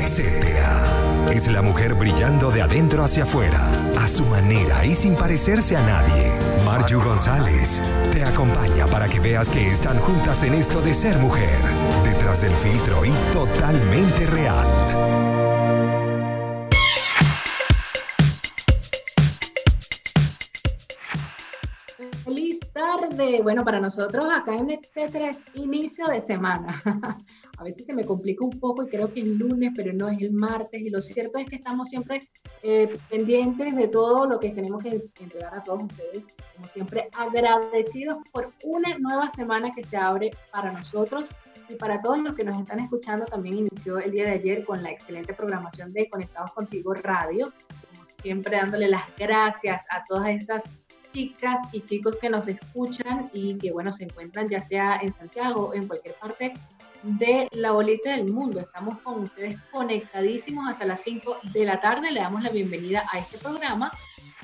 etcétera. Es la mujer brillando de adentro hacia afuera, a su manera y sin parecerse a nadie. Marju González te acompaña para que veas que están juntas en esto de ser mujer, detrás del filtro y totalmente real. Bueno, para nosotros acá en Etcétera es inicio de semana. A veces se me complica un poco y creo que es lunes, pero no es el martes. Y lo cierto es que estamos siempre eh, pendientes de todo lo que tenemos que entregar a todos ustedes. Como siempre, agradecidos por una nueva semana que se abre para nosotros y para todos los que nos están escuchando. También inició el día de ayer con la excelente programación de Conectados Contigo Radio. Como siempre, dándole las gracias a todas esas chicas y chicos que nos escuchan y que, bueno, se encuentran ya sea en Santiago o en cualquier parte de la bolita del mundo. Estamos con ustedes conectadísimos hasta las 5 de la tarde. Le damos la bienvenida a este programa.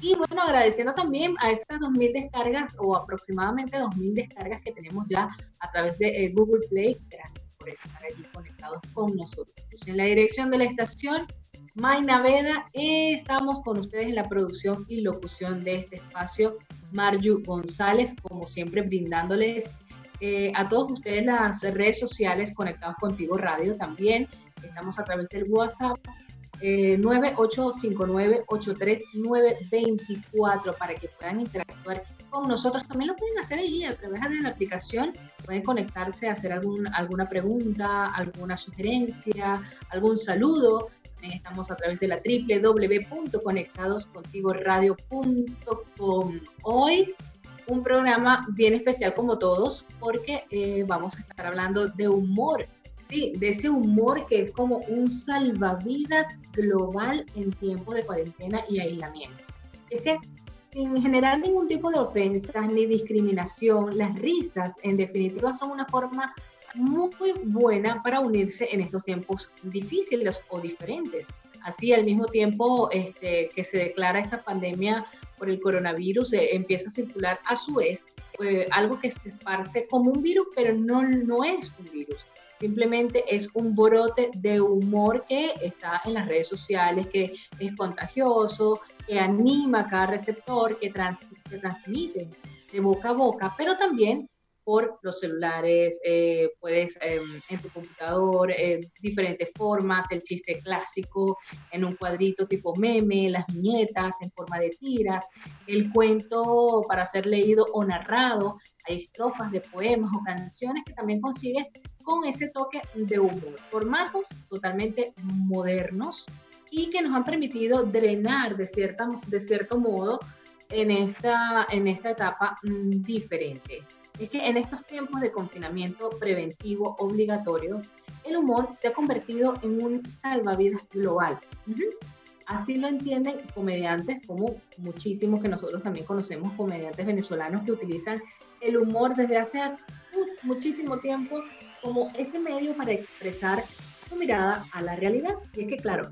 Y bueno, agradeciendo también a estas 2.000 descargas o aproximadamente 2.000 descargas que tenemos ya a través de eh, Google Play. Gracias por estar allí conectados con nosotros. En la dirección de la estación Mayna Veda. Estamos con ustedes en la producción y locución de este espacio. Marju González, como siempre, brindándoles eh, a todos ustedes las redes sociales conectados contigo radio también. Estamos a través del WhatsApp eh, 9859-83924 para que puedan interactuar con nosotros. También lo pueden hacer allí a través de la aplicación. Pueden conectarse, hacer algún, alguna pregunta, alguna sugerencia, algún saludo estamos a través de la www.conectadoscontigoradio.com. Hoy un programa bien especial como todos porque eh, vamos a estar hablando de humor. Sí, de ese humor que es como un salvavidas global en tiempo de cuarentena y aislamiento. Es que sin generar ningún tipo de ofensas ni discriminación, las risas en definitiva son una forma muy buena para unirse en estos tiempos difíciles o diferentes. Así, al mismo tiempo este, que se declara esta pandemia por el coronavirus, eh, empieza a circular a su vez eh, algo que se esparce como un virus, pero no, no es un virus. Simplemente es un brote de humor que está en las redes sociales, que es contagioso, que anima a cada receptor, que, que transmite de boca a boca, pero también por los celulares, eh, puedes em, en tu computador, eh, diferentes formas, el chiste clásico en un cuadrito tipo meme, las viñetas en forma de tiras, el cuento para ser leído o narrado, hay estrofas de poemas o canciones que también consigues con ese toque de humor, formatos totalmente modernos y que nos han permitido drenar de, cierta, de cierto modo en esta, en esta etapa mm, diferente es que en estos tiempos de confinamiento preventivo obligatorio, el humor se ha convertido en un salvavidas global. Así lo entienden comediantes como muchísimos que nosotros también conocemos, comediantes venezolanos que utilizan el humor desde hace muchísimo tiempo como ese medio para expresar su mirada a la realidad. Y es que, claro,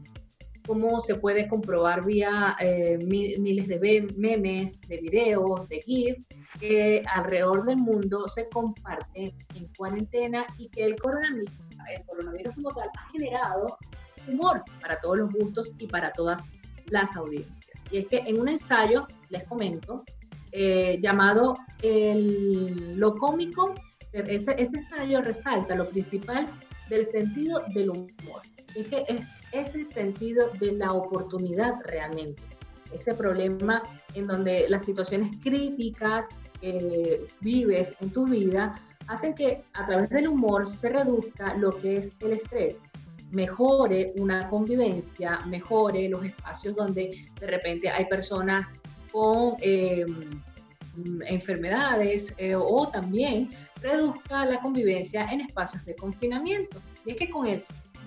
como se puede comprobar vía eh, miles de memes, de videos, de GIF, que alrededor del mundo se comparte en cuarentena y que el coronavirus, el coronavirus como tal ha generado humor para todos los gustos y para todas las audiencias. Y es que en un ensayo, les comento, eh, llamado el, Lo cómico, este, este ensayo resalta lo principal del sentido del humor. Es que es ese sentido de la oportunidad realmente. Ese problema en donde las situaciones críticas vives en tu vida hacen que a través del humor se reduzca lo que es el estrés, mejore una convivencia, mejore los espacios donde de repente hay personas con em, enfermedades eh, o también reduzca la convivencia en espacios de confinamiento. Y es que con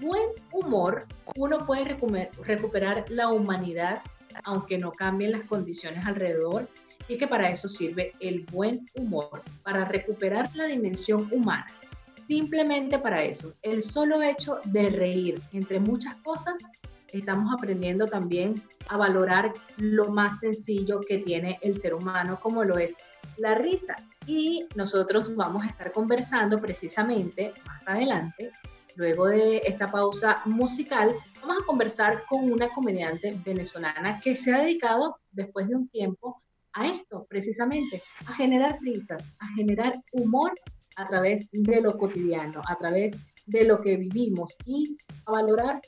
buen humor uno puede recuperar la humanidad aunque no cambien las condiciones alrededor y que para eso sirve el buen humor, para recuperar la dimensión humana. Simplemente para eso, el solo hecho de reír, entre muchas cosas, estamos aprendiendo también a valorar lo más sencillo que tiene el ser humano, como lo es la risa. Y nosotros vamos a estar conversando precisamente más adelante Luego de esta pausa musical, vamos a conversar con una comediante venezolana que se ha dedicado después de un tiempo a esto, precisamente, a generar risas, a generar humor a través de lo cotidiano, a través de lo que vivimos y a valorar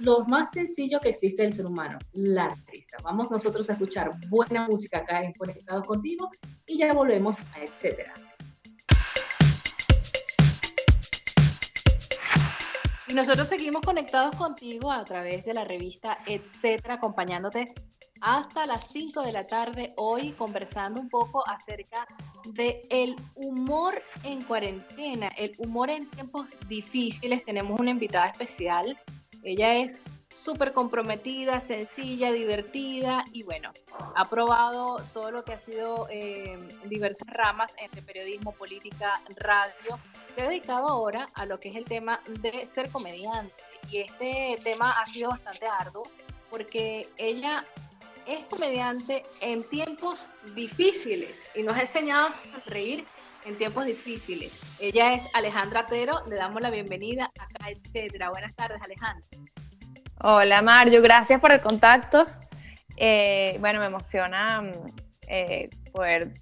lo más sencillo que existe en el ser humano, la risa. Vamos nosotros a escuchar buena música acá en Conectados Contigo y ya volvemos a etcétera. Y nosotros seguimos conectados contigo a través de la revista Etcétera, acompañándote hasta las 5 de la tarde hoy conversando un poco acerca de el humor en cuarentena, el humor en tiempos difíciles. Tenemos una invitada especial. Ella es súper comprometida, sencilla, divertida y bueno, ha probado todo lo que ha sido eh, diversas ramas entre periodismo, política, radio. Se ha dedicado ahora a lo que es el tema de ser comediante y este tema ha sido bastante arduo porque ella es comediante en tiempos difíciles y nos ha enseñado a sonreír en tiempos difíciles. Ella es Alejandra Pero, le damos la bienvenida acá, etcétera. Buenas tardes, Alejandra. Hola, Mario, gracias por el contacto. Eh, bueno, me emociona mm, eh, poder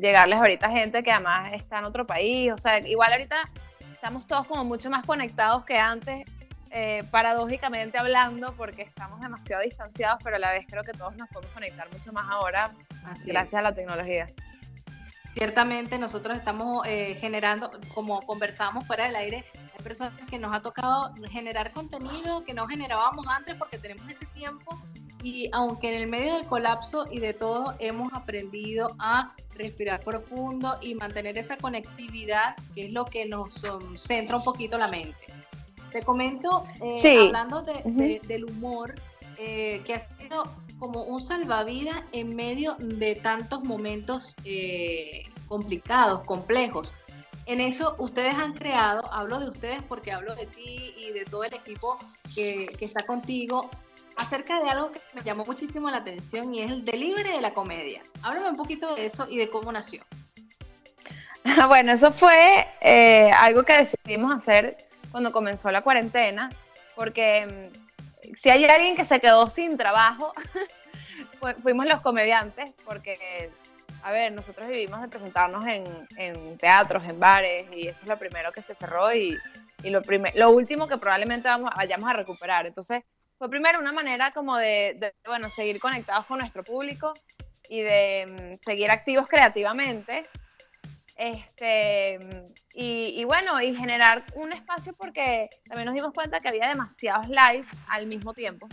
llegarles ahorita a gente que además está en otro país. O sea, igual ahorita estamos todos como mucho más conectados que antes eh, paradójicamente hablando, porque estamos demasiado distanciados, pero a la vez creo que todos nos podemos conectar mucho más ahora gracias a la tecnología. Ciertamente nosotros estamos eh, generando, como conversamos fuera del aire, personas que nos ha tocado generar contenido que no generábamos antes porque tenemos ese tiempo y aunque en el medio del colapso y de todo hemos aprendido a respirar profundo y mantener esa conectividad que es lo que nos um, centra un poquito la mente. Te comento, eh, hablando del humor, eh, que ha sido como un salvavidas en medio de tantos momentos eh, complicados, complejos. En eso ustedes han creado, hablo de ustedes porque hablo de ti y de todo el equipo que, está contigo, acerca de algo que me llamó muchísimo la atención y es el delivery de la comedia. Háblame un poquito de eso y de cómo nació. Bueno, eso fue algo que decidimos hacer cuando comenzó la cuarentena, porque mm, si hay alguien que se quedó sin trabajo, fuimos los comediantes, porque, a ver, nosotros vivimos de presentarnos en, teatros, en bares, y eso es lo primero que se cerró y, lo, último que probablemente vamos, vayamos a recuperar. Entonces, fue primero una manera como de, de bueno, seguir conectados con nuestro público y de mm, seguir activos creativamente este, y, bueno, y generar un espacio porque también nos dimos cuenta que había demasiados live al mismo tiempo.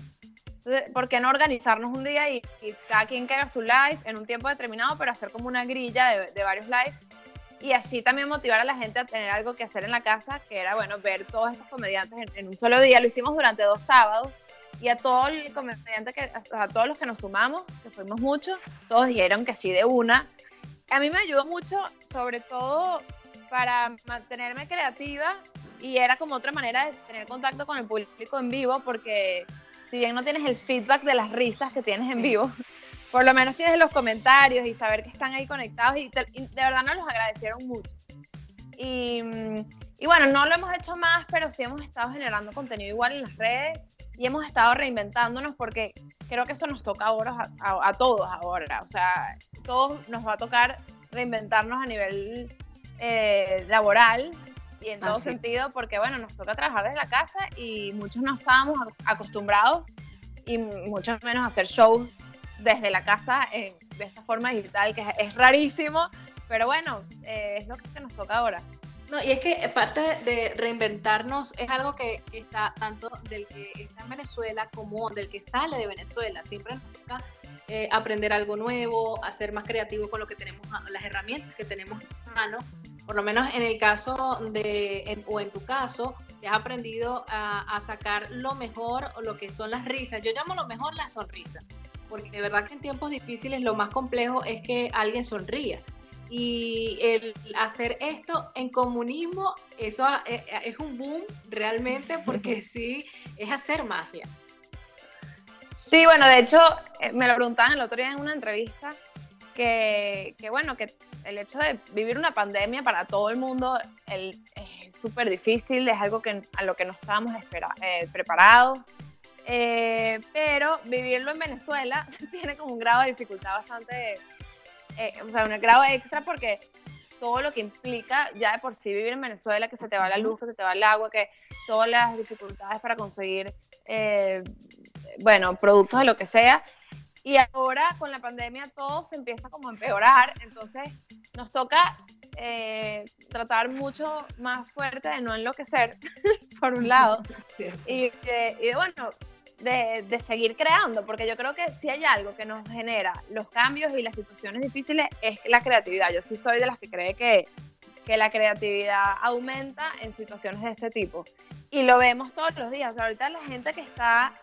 Entonces, ¿por qué no organizarnos un día y, cada quien que haga su live en un tiempo determinado, pero hacer como una grilla de, varios lives? Y así también motivar a la gente a tener algo que hacer en la casa, que era, bueno, ver todos estos comediantes en, un solo día. Lo hicimos durante dos sábados y a todos los comediantes que, a todos los que nos sumamos, que fuimos muchos, todos dijeron que sí de una a mí me ayudó mucho, sobre todo para mantenerme creativa y era como otra manera de tener contacto con el público en vivo porque si bien no tienes el feedback de las risas que tienes en vivo, por lo menos tienes los comentarios y saber que están ahí conectados y, de verdad nos los agradecieron mucho. Y, y, bueno, no lo hemos hecho más, pero sí hemos estado generando contenido igual en las redes y hemos estado reinventándonos porque creo que eso nos toca ahora a, todos ahora. O sea, todos nos va a tocar reinventarnos a nivel eh, laboral y en todo sentido, porque bueno, nos toca trabajar desde la casa y muchos no estábamos acostumbrados y mucho menos hacer shows desde la casa de esta forma digital, que es, rarísimo, pero bueno, eh, es lo que nos toca ahora. No, y es que parte de reinventarnos es algo que está tanto del que está en Venezuela como del que sale de Venezuela. Siempre nos toca eh, aprender algo nuevo, hacer más creativo con lo que tenemos, las herramientas que tenemos en mano. Por lo menos en el caso de, o en tu caso, que has aprendido a, a sacar lo mejor o lo que son las risas. Yo llamo lo mejor la sonrisa, porque de verdad que en tiempos difíciles lo más complejo es que alguien sonría y el hacer esto en comunismo, eso eh, eh, es un boom realmente porque sí, es hacer magia. Sí, bueno, de hecho, eh, me lo preguntaban el otro día en una entrevista, que, bueno, que el hecho de vivir una pandemia para todo el mundo es súper difícil, es algo que, a lo que no estábamos eh, preparados. Eh, pero vivirlo en Venezuela tiene como un grado de dificultad bastante, eh, o sea, un grado extra porque todo lo que implica ya de por sí vivir en Venezuela, que se te va la luz, que se te va el agua, que todas las dificultades para conseguir, bueno, productos de lo que sea, y ahora con la pandemia todo se empieza como a empeorar, entonces nos toca eh, tratar mucho más fuerte de no enloquecer, por un lado, y, y, bueno, de, de, seguir creando, porque yo creo que si hay algo que nos genera los cambios y las situaciones difíciles es la creatividad. Yo sí soy de las que cree que, que la creatividad aumenta en situaciones de este tipo. Y lo vemos todos los días. O sea, ahorita la gente que está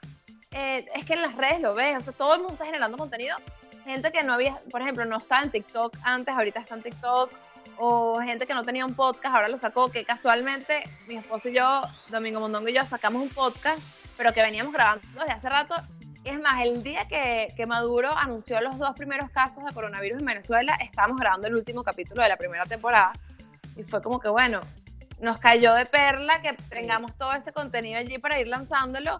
eh, es que en las redes lo ves, o sea, todo el mundo está generando contenido. Gente que no había, por ejemplo, no estaba en TikTok antes, ahorita está en TikTok, o gente que no tenía un podcast, ahora lo sacó, que casualmente mi esposo y yo, Domingo Mondongo y yo, sacamos un podcast, pero que veníamos grabando desde hace rato. Es más, el día que, que Maduro anunció los dos primeros casos de coronavirus en Venezuela, estábamos grabando el último capítulo de la primera temporada. Y fue como que, bueno, nos cayó de perla que tengamos todo ese contenido allí para ir lanzándolo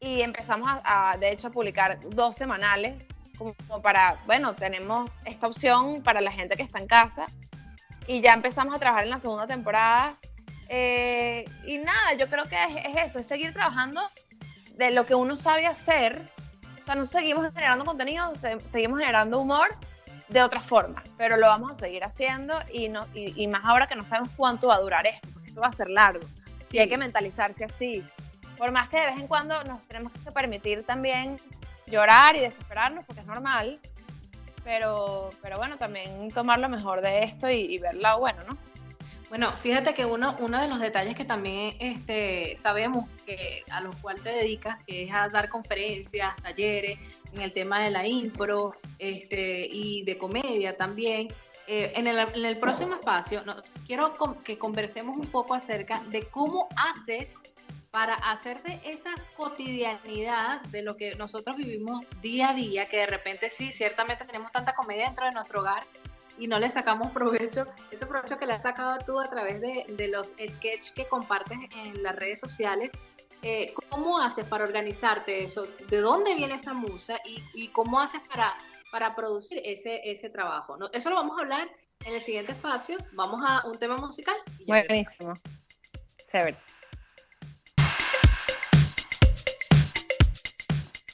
y empezamos a, de hecho, a publicar dos semanales, como, para, bueno, tenemos esta opción para la gente que está en casa y ya empezamos a trabajar en la segunda temporada. Eh, y nada, yo creo que es, eso, es seguir trabajando de lo que uno sabe hacer. O sea, no seguimos generando contenido, seguimos generando humor de otra forma, pero lo vamos a seguir haciendo y, no, y, más ahora que no sabemos cuánto va a durar esto, porque esto va a ser largo. Sí. hay que mentalizarse así por más que de vez en cuando nos tenemos que permitir también llorar y desesperarnos, porque es normal, pero, pero bueno, también tomar lo mejor de esto y, lo bueno, ¿no? Bueno, fíjate que uno, uno de los detalles que también este, sabemos que a los cuales te dedicas, que es a dar conferencias, talleres, en el tema de la impro este, y de comedia también. Eh, en, el, en, el, próximo espacio no, quiero que conversemos un poco acerca de cómo haces para hacerte esa cotidianidad de lo que nosotros vivimos día a día, que de repente sí, ciertamente tenemos tanta comedia dentro de nuestro hogar y no le sacamos provecho, ese provecho que le has sacado tú a través de, de los sketches que compartes en las redes sociales, eh, ¿cómo haces para organizarte eso? ¿De dónde viene esa musa y, y cómo haces para, para producir ese, ese trabajo? ¿no? Eso lo vamos a hablar en el siguiente espacio. Vamos a un tema musical. Buenísimo. Chévere.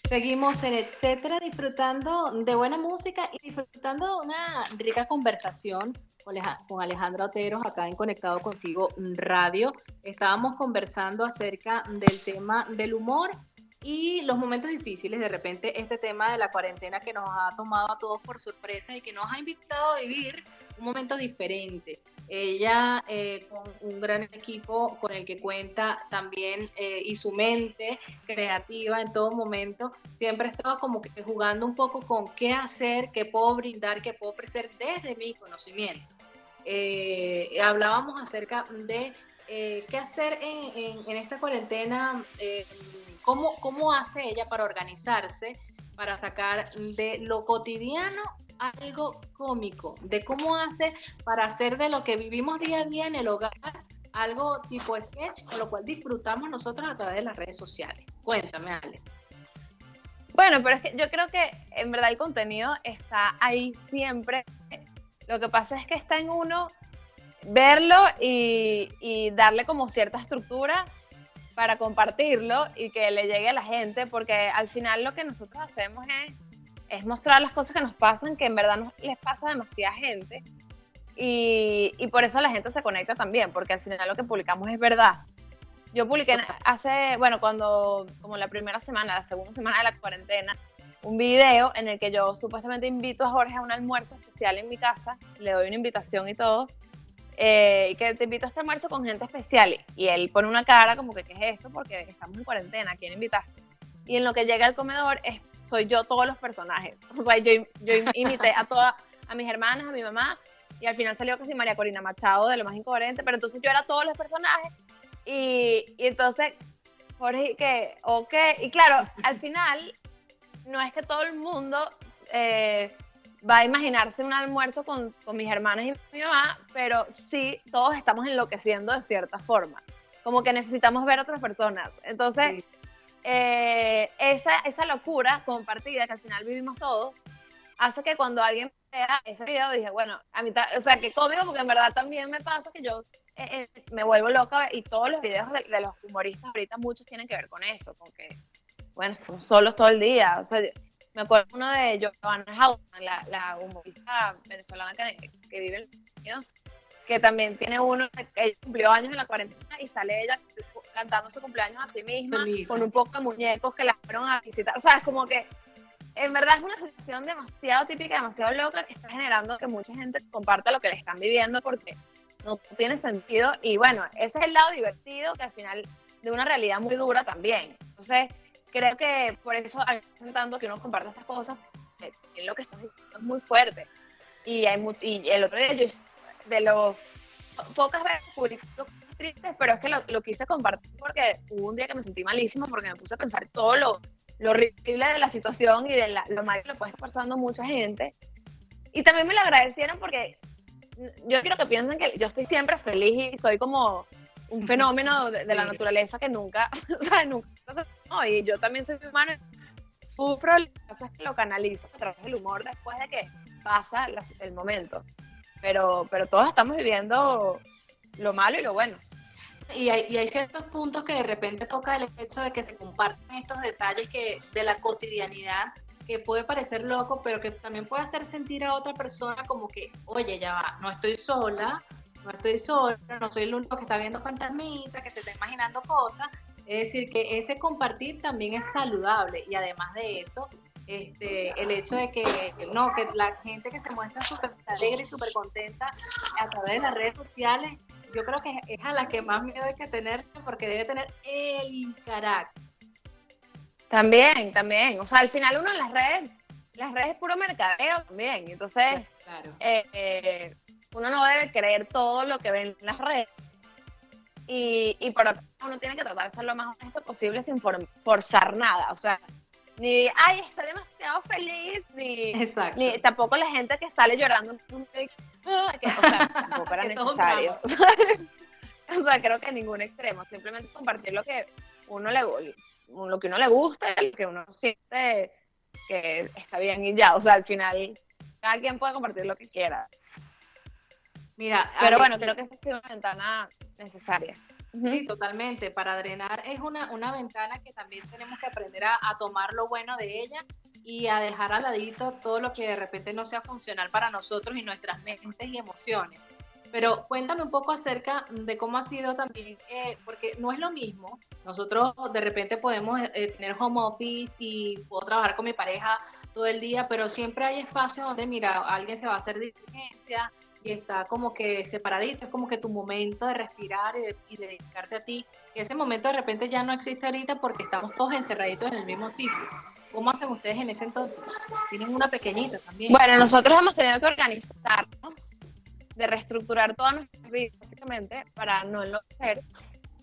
Seguimos en etcétera, disfrutando de buena música y disfrutando de una rica conversación con Alejandra Otero acá en Conectado Contigo Radio. Estábamos conversando acerca del tema del humor y los momentos difíciles. De repente, este tema de la cuarentena que nos ha tomado a todos por sorpresa y que nos ha invitado a vivir un momento diferente. Ella eh, con un gran equipo con el que cuenta también eh, y su mente creativa en todo momento, siempre estaba como que jugando un poco con qué hacer, qué puedo brindar, qué puedo ofrecer desde mi conocimiento. Eh, hablábamos acerca de qué hacer en, en, esta cuarentena, cómo, cómo hace ella para organizarse, para sacar de lo cotidiano algo cómico, de cómo hace para hacer de lo que vivimos día a día en el hogar algo tipo sketch, con lo cual disfrutamos nosotros a través de las redes sociales. Cuéntame, Ale. Bueno, pero es que yo creo que en verdad el contenido está ahí siempre. Lo que pasa es que está en uno verlo y, darle como cierta estructura para compartirlo y que le llegue a la gente, porque al final lo que nosotros hacemos es es mostrar las cosas que nos pasan, que en verdad nos, les pasa a demasiada gente. Y, y, por eso la gente se conecta también, porque al final lo que publicamos es verdad. Yo publiqué hace, bueno, cuando, como la primera semana, la segunda semana de la cuarentena, un video en el que yo supuestamente invito a Jorge a un almuerzo especial en mi casa, le doy una invitación y todo, eh, y que te invito a este almuerzo con gente especial. Y él pone una cara como que, ¿qué es esto? Porque estamos en cuarentena, ¿quién invitaste? Y en lo que llega al comedor es soy yo todos los personajes. O sea, yo, yo imité a todas, a mis hermanas, a mi mamá, y al final salió casi María Corina Machado de lo más incoherente, pero entonces yo era todos los personajes, y, y entonces, Jorge, que, ok, y claro, al final, no es que todo el mundo eh, va a imaginarse un almuerzo con, con, mis hermanas y mi mamá, pero sí, todos estamos enloqueciendo de cierta forma. Como que necesitamos ver a otras personas. Entonces, eh, esa, esa locura compartida que al final vivimos todos, hace que cuando alguien vea ese video dije, bueno, a mí, o sea, que cómico, porque en verdad también me pasa que yo eh, eh, me vuelvo loca y todos los videos de, los humoristas ahorita muchos tienen que ver con eso, con que, bueno, estamos solos todo el día, o sea, me acuerdo uno de Joanna Hausman, la, la humorista venezolana que, que vive en Unidos, que también tiene uno, que cumplió años en la cuarentena y sale ella cantando su cumpleaños a sí misma, con un poco de muñecos que la fueron a visitar, o sea, es como que en verdad es una situación demasiado típica, demasiado loca que está generando que mucha gente comparta lo que le están viviendo porque no tiene sentido y bueno, ese es el lado divertido que al final de una realidad muy dura también. Entonces, creo que por eso tanto que uno comparte estas cosas, es lo que está diciendo es muy fuerte. Y, hay y el otro día yo, de los pocas veces publico tristes, pero es que lo, lo, quise compartir porque hubo un día que me sentí malísimo porque me puse a pensar todo lo, lo horrible de la situación y de lo mal que lo puede estar pasando mucha gente. Y también me lo agradecieron porque yo quiero que piensen que yo estoy siempre feliz y soy como un fenómeno de, la naturaleza que nunca, o sea, nunca, no, y yo también soy humano, sufro, lo que es que lo canalizo a través del humor después de que pasa el momento. Pero, pero todos estamos viviendo lo malo y lo bueno. Y hay, y hay, ciertos puntos que de repente toca el hecho de que se comparten estos detalles que de la cotidianidad que puede parecer loco, pero que también puede hacer sentir a otra persona como que, oye, ya va, no estoy sola, no estoy sola, no soy el único que está viendo fantasmitas, que se está imaginando cosas. Es decir, que ese compartir también es saludable y además de eso, este, el hecho de que, no, que la gente que se muestra súper alegre y súper contenta a través de las redes sociales, yo creo que es a la que más miedo hay que tener porque debe tener el carácter. También, también. O sea, al final uno en las redes, las redes es puro mercadeo también. Entonces, eh, eh, uno no debe creer todo lo que ven en las redes. Y, y por otro uno tiene que tratar de ser lo más honesto posible sin forzar nada. O sea, ni, ay, estoy demasiado feliz, ni, ni tampoco la gente que sale llorando que, o sea, tampoco era necesario. o sea, creo que ningún extremo, simplemente compartir lo que uno le lo que uno le gusta, lo que uno siente que está bien y ya, o sea, al final cada quien puede compartir lo que quiera. Mira, pero bueno, creo que esa es una ventana necesaria. Sí, totalmente. Para drenar es una, una ventana que también tenemos que aprender a, a, tomar lo bueno de ella y a dejar al ladito todo lo que de repente no sea funcional para nosotros y nuestras mentes y emociones. Pero cuéntame un poco acerca de cómo ha sido también, eh, porque no es lo mismo. Nosotros de repente podemos eh, tener home office y puedo trabajar con mi pareja todo el día, pero siempre hay espacio donde, mira, alguien se va a hacer diligencia, y está como que separadito, es como que tu momento de respirar y, de, dedicarte a ti. ese momento de repente ya no existe ahorita porque estamos todos encerraditos en el mismo sitio. ¿Cómo hacen ustedes en ese entonces? Tienen una pequeñita también. Bueno, nosotros hemos tenido que organizarnos, de reestructurar toda nuestra vida, básicamente, para no enloquecer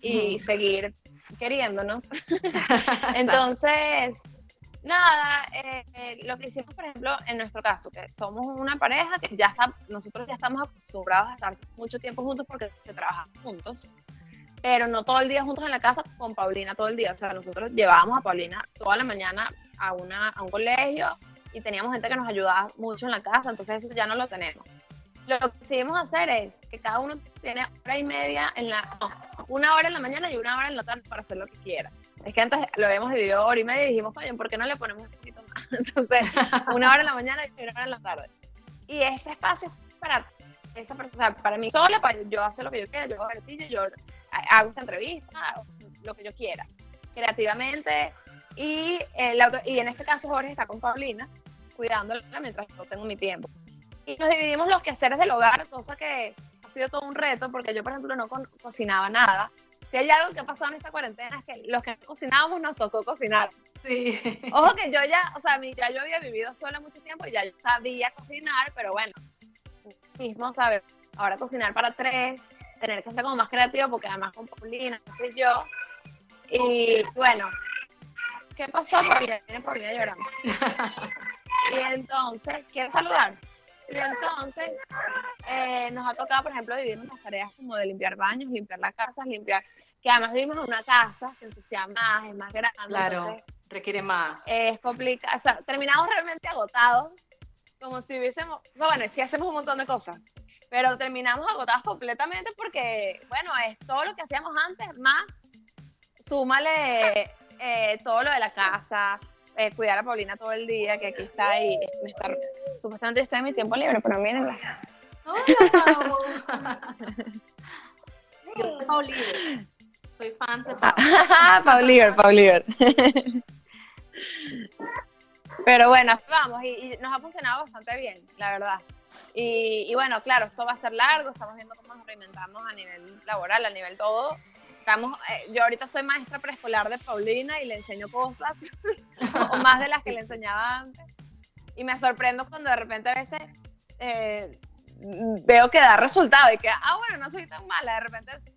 y seguir queriéndonos. Entonces, nada, eh, eh, lo que hicimos, por ejemplo, en nuestro caso, que somos una pareja que ya está, nosotros ya estamos acostumbrados a estar mucho tiempo juntos porque trabajamos juntos, pero no todo el día juntos en la casa con Paulina todo el día. O sea, nosotros llevábamos a Paulina toda la mañana a, una, a un colegio y teníamos gente que nos ayudaba mucho en la casa, entonces eso ya no lo tenemos. Lo que decidimos hacer es que cada uno tiene hora y media en la, una hora en la mañana y una hora en la tarde para hacer lo que quiera. Es que antes lo habíamos dividido hora y media y dijimos, oye, ¿por qué no le ponemos un poquito más? Entonces, una hora en la mañana y una hora en la tarde. Y ese espacio es para esa persona, para mí sola, para yo hacer lo que yo quiera, yo hago ejercicio, yo hago esta entrevista, lo que yo quiera, creativamente. Y, eh, y en este caso Jorge está con Paulina, cuidándola mientras yo tengo mi tiempo. Y nos dividimos los quehaceres del hogar, cosa que ha sido todo un reto, porque yo, por ejemplo, no cocinaba nada si hay algo que ha pasado en esta cuarentena es que los que cocinábamos nos tocó cocinar. Sí. Ojo que yo ya, o sea, ya yo había vivido sola mucho tiempo y ya yo sabía cocinar, pero bueno, mismo, ¿sabes? Ahora cocinar para tres, tener que ser como más creativo porque además con Paulina, no soy yo. Y bueno, ¿qué pasó? Porque viene Paulina llorando. Y entonces, ¿quieres saludar? Y entonces, eh, nos ha tocado, por ejemplo, dividir las tareas como de limpiar baños, limpiar las casas, limpiar, que además vivimos en una casa, se entusiasma más, es más grande. Claro, requiere más. Es complicado, o sea, terminamos realmente agotados, como si hubiésemos, o sea, bueno, sí hacemos un montón de cosas, pero terminamos agotados completamente porque, bueno, es todo lo que hacíamos antes, más súmale eh, todo lo de la casa, eh, cuidar a Paulina todo el día, que aquí está y me está, supuestamente estoy en mi tiempo libre, pero miren la... Hola, Yo soy Paulina. Soy fan de Pauliver, Pauliver. Pero bueno, vamos, y, nos ha funcionado bastante bien, la verdad. Y, y, bueno, claro, esto va a ser largo, estamos viendo cómo nos reinventamos a nivel laboral, a nivel todo, estamos, eh, yo ahorita soy maestra preescolar de Paulina y le enseño cosas, o más de las que le enseñaba antes. Y me sorprendo cuando de repente a veces eh, veo que da resultado y que, ah, bueno, no soy tan mala. De repente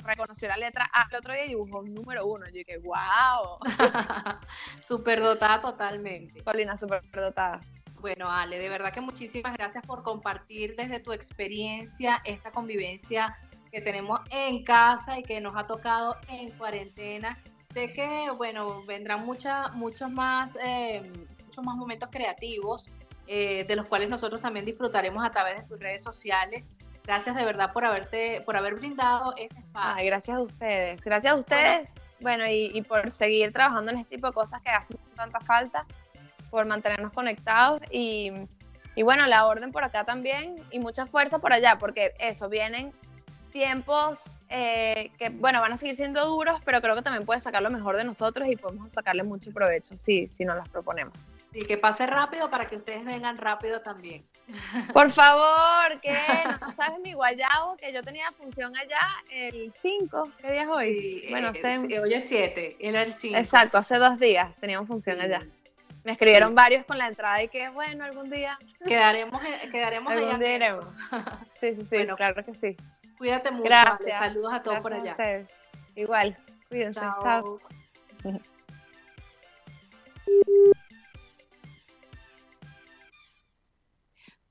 reconoció la letra A, el otro día dibujó un número uno. Yo dije, wow. superdotada totalmente. Paulina, superdotada. Bueno, Ale, de verdad que muchísimas gracias por compartir desde tu experiencia esta convivencia que tenemos en casa y que nos ha tocado en cuarentena. Sé que, bueno, vendrán muchas, muchos más, eh, muchos más momentos creativos, eh, de los cuales nosotros también disfrutaremos a través de tus redes sociales. Gracias de verdad por haberte, por haber brindado este espacio. gracias a ustedes, gracias a ustedes. Bueno, y, por seguir trabajando en este tipo de cosas que hacen tanta falta, por mantenernos conectados y, y bueno, la orden por acá también y mucha fuerza por allá, porque eso, vienen tiempos eh, que, bueno, van a seguir siendo duros, pero creo que también puede sacar lo mejor de nosotros y podemos sacarle mucho provecho si, si nos las proponemos. Sí, que pase rápido para que ustedes vengan rápido también. Por favor, que no sabes mi guayabo, que yo tenía función allá el 5. ¿Qué día es hoy? bueno, sé. Hoy es 7, era el 5. Exacto, hace dos días teníamos función allá. Me escribieron varios con la entrada y que, bueno, algún día. Quedaremos, quedaremos algún Día Sí, sí, sí, claro que sí. Cuídate mucho. Gracias. Saludos a todos por allá. Igual. Cuídense. Chao.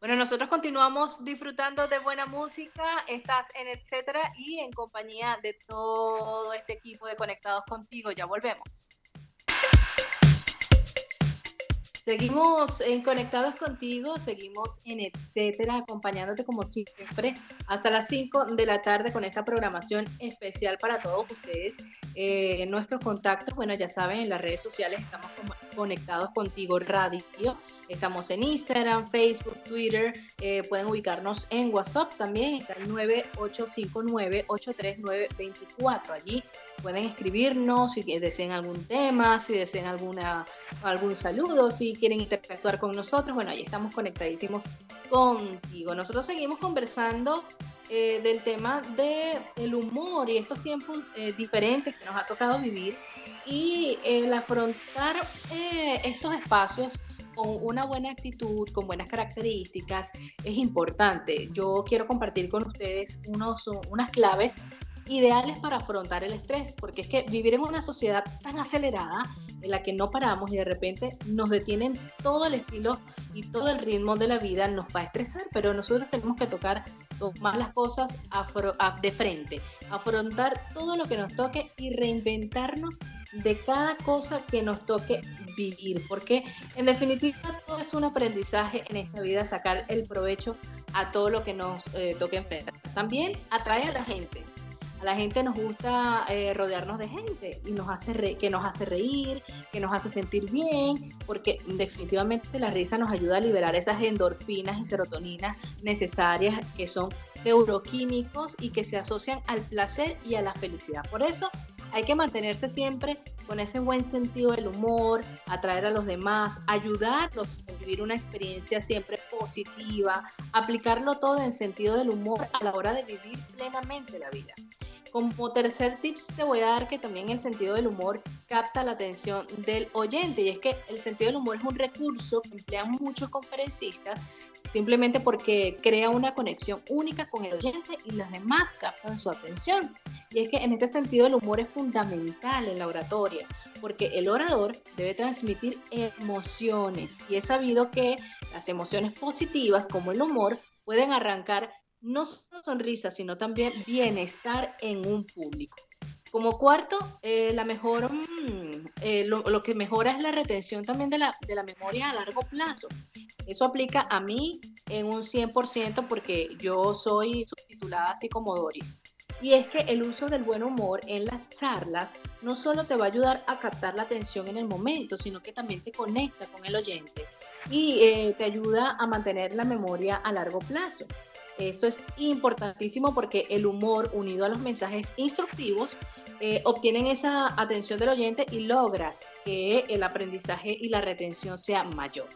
Bueno, nosotros continuamos disfrutando de buena música, estás en etcétera y en compañía de todo este equipo de Conectados contigo. Ya volvemos. Seguimos en Conectados contigo, seguimos en etcétera, acompañándote como siempre hasta las 5 de la tarde con esta programación especial para todos ustedes. Eh, nuestros contactos, bueno, ya saben, en las redes sociales estamos conectados contigo radio. Estamos en Instagram, Facebook, Twitter. Eh, pueden ubicarnos en WhatsApp también. Está el 9859-83924. Allí pueden escribirnos si desean algún tema, si desean alguna, algún saludo, si quieren interactuar con nosotros. Bueno, ahí estamos conectadísimos contigo. Nosotros seguimos conversando eh, del tema del el humor y estos tiempos eh, diferentes que nos ha tocado vivir y el afrontar eh, estos espacios con una buena actitud, con buenas características, es importante. Yo quiero compartir con ustedes unos, unas claves ideales para afrontar el estrés, porque es que vivir en una sociedad tan acelerada en la que no paramos y de repente nos detienen todo el estilo y todo el ritmo de la vida nos va a estresar, pero nosotros tenemos que tocar tomar las cosas de frente, afrontar todo lo que nos toque y reinventarnos de cada cosa que nos toque vivir, porque en definitiva todo es un aprendizaje en esta vida, sacar el provecho a todo lo que nos eh, toque enfrentar. También atrae a la gente, la gente nos gusta eh, rodearnos de gente y nos hace que nos hace reír, que nos hace sentir bien, porque definitivamente la risa nos ayuda a liberar esas endorfinas y serotoninas necesarias que son neuroquímicos y que se asocian al placer y a la felicidad. Por eso hay que mantenerse siempre con ese buen sentido del humor, atraer a los demás, ayudarlos a vivir una experiencia siempre positiva, aplicarlo todo en sentido del humor a la hora de vivir plenamente la vida. Como tercer tips te voy a dar que también el sentido del humor capta la atención del oyente y es que el sentido del humor es un recurso que emplean muchos conferencistas simplemente porque crea una conexión única con el oyente y los demás captan su atención. Y es que en este sentido el humor es fundamental en la oratoria porque el orador debe transmitir emociones y es sabido que las emociones positivas como el humor pueden arrancar no solo sonrisas, sino también bienestar en un público. Como cuarto, eh, la mejor, mm, eh, lo, que mejora es la retención también de la, de la memoria a largo plazo. Eso aplica a mí en un 100% porque yo soy subtitulada así como Doris. Y es que el uso del buen humor en las charlas no solo te va a ayudar a captar la atención en el momento, sino que también te conecta con el oyente y eh, te ayuda a mantener la memoria a largo plazo. Eso es importantísimo porque el humor unido a los mensajes instructivos eh, obtienen esa atención del oyente y logras que el aprendizaje y la retención sea mayor.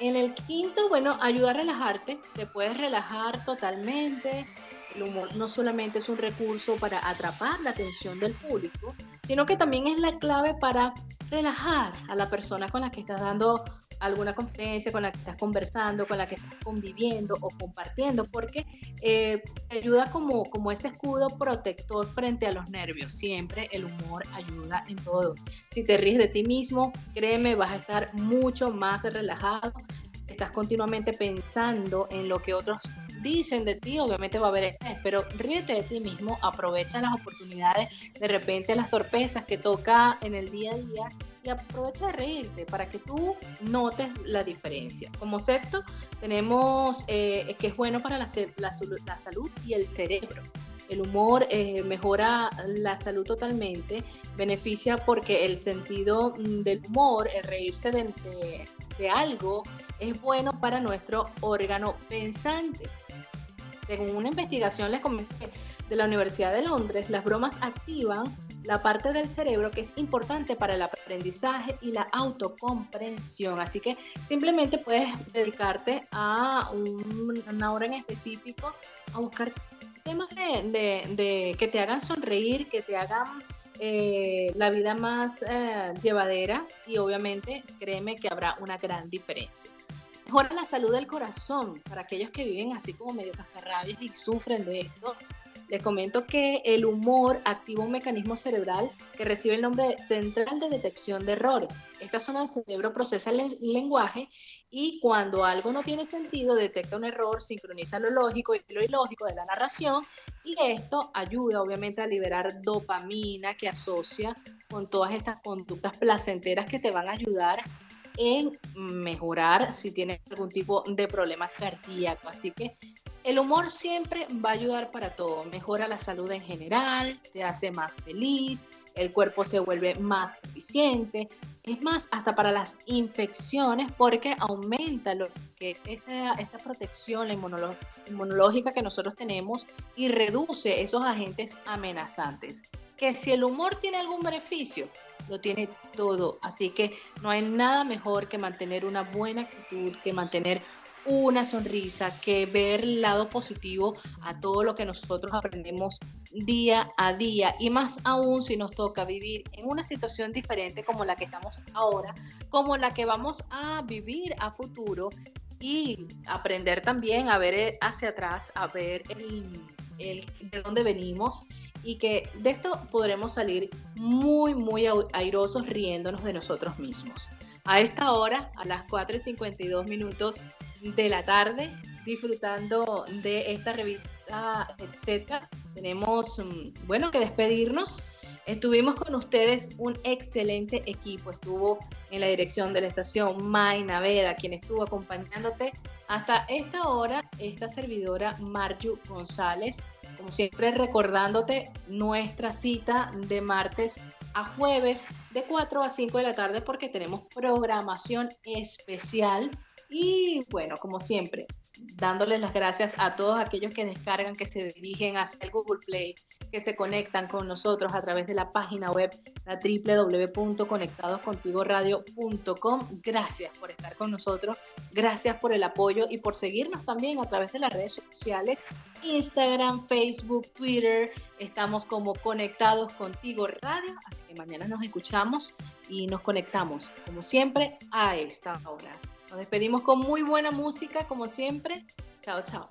En el quinto, bueno, ayuda a relajarte, te puedes relajar totalmente. El humor no solamente es un recurso para atrapar la atención del público, sino que también es la clave para relajar a la persona con la que estás dando alguna conferencia, con la que estás conversando, con la que estás conviviendo o compartiendo, porque eh, ayuda como, como ese escudo protector frente a los nervios. Siempre el humor ayuda en todo. Si te ríes de ti mismo, créeme, vas a estar mucho más relajado. Estás continuamente pensando en lo que otros dicen de ti, obviamente va a haber estrés, pero ríete de ti mismo, aprovecha las oportunidades, de repente las torpezas que toca en el día a día y aprovecha de reírte para que tú notes la diferencia. Como sexto, tenemos eh, que es bueno para la, la, la, salud y el cerebro. El humor eh, mejora la salud totalmente, beneficia porque el sentido mm, del humor, el reírse de, algo, es bueno para nuestro órgano pensante. Según una investigación les comenté de la Universidad de Londres, las bromas activan la parte del cerebro que es importante para el aprendizaje y la autocomprensión. Así que simplemente puedes dedicarte a una hora en específico a buscar temas de, que te hagan sonreír, que te hagan eh, la vida más eh, llevadera y obviamente créeme que habrá una gran diferencia. Mejora la salud del corazón para aquellos que viven así como medio cascarrabias y sufren de esto les comento que el humor activa un mecanismo cerebral que recibe el nombre de central de detección de errores. Esta zona del cerebro procesa el lenguaje y cuando algo no tiene sentido detecta un error, sincroniza lo lógico y lo ilógico de la narración y esto ayuda obviamente a liberar dopamina que asocia con todas estas conductas placenteras que te van a ayudar en mejorar si tienes algún tipo de problema cardíaco. Así que el humor siempre va a ayudar para todo. Mejora la salud en general, te hace más feliz, el cuerpo se vuelve más eficiente. Es más, hasta para las infecciones, porque aumenta lo que es esta, esta protección inmunológica que nosotros tenemos y reduce esos agentes amenazantes. Que si el humor tiene algún beneficio, lo tiene todo. Así que no hay nada mejor que mantener una buena actitud, que mantener una sonrisa, que ver el lado positivo a todo lo que nosotros aprendemos día a día y más aún si nos toca vivir en una situación diferente como la que estamos ahora, como la que vamos a vivir a futuro y aprender también a ver hacia atrás, a ver el, de dónde venimos y que de esto podremos salir muy, muy airosos riéndonos de nosotros mismos. A esta hora, a las 4 y 52 minutos de la tarde, disfrutando de esta revista, etcétera. Tenemos, mm, bueno, que despedirnos. Estuvimos con ustedes un excelente equipo. Estuvo en la dirección de la estación Mayna Veda, quien estuvo acompañándote hasta esta hora, esta servidora Marju González. Como siempre, recordándote nuestra cita de martes a jueves de 4 a 5 de la tarde porque tenemos programación especial. Y bueno, como siempre, dándoles las gracias a todos aquellos que descargan, que se dirigen hacia el Google Play, que se conectan con nosotros a través de la página web, la www.conectadoscontigoradio.com. Gracias por estar con nosotros, gracias por el apoyo y por seguirnos también a través de las redes sociales, Instagram, Facebook, Twitter. Estamos como Conectados Contigo Radio, así que mañana nos escuchamos y nos conectamos, como siempre, a esta hora. Nos despedimos con muy buena música, como siempre. Chao, chao.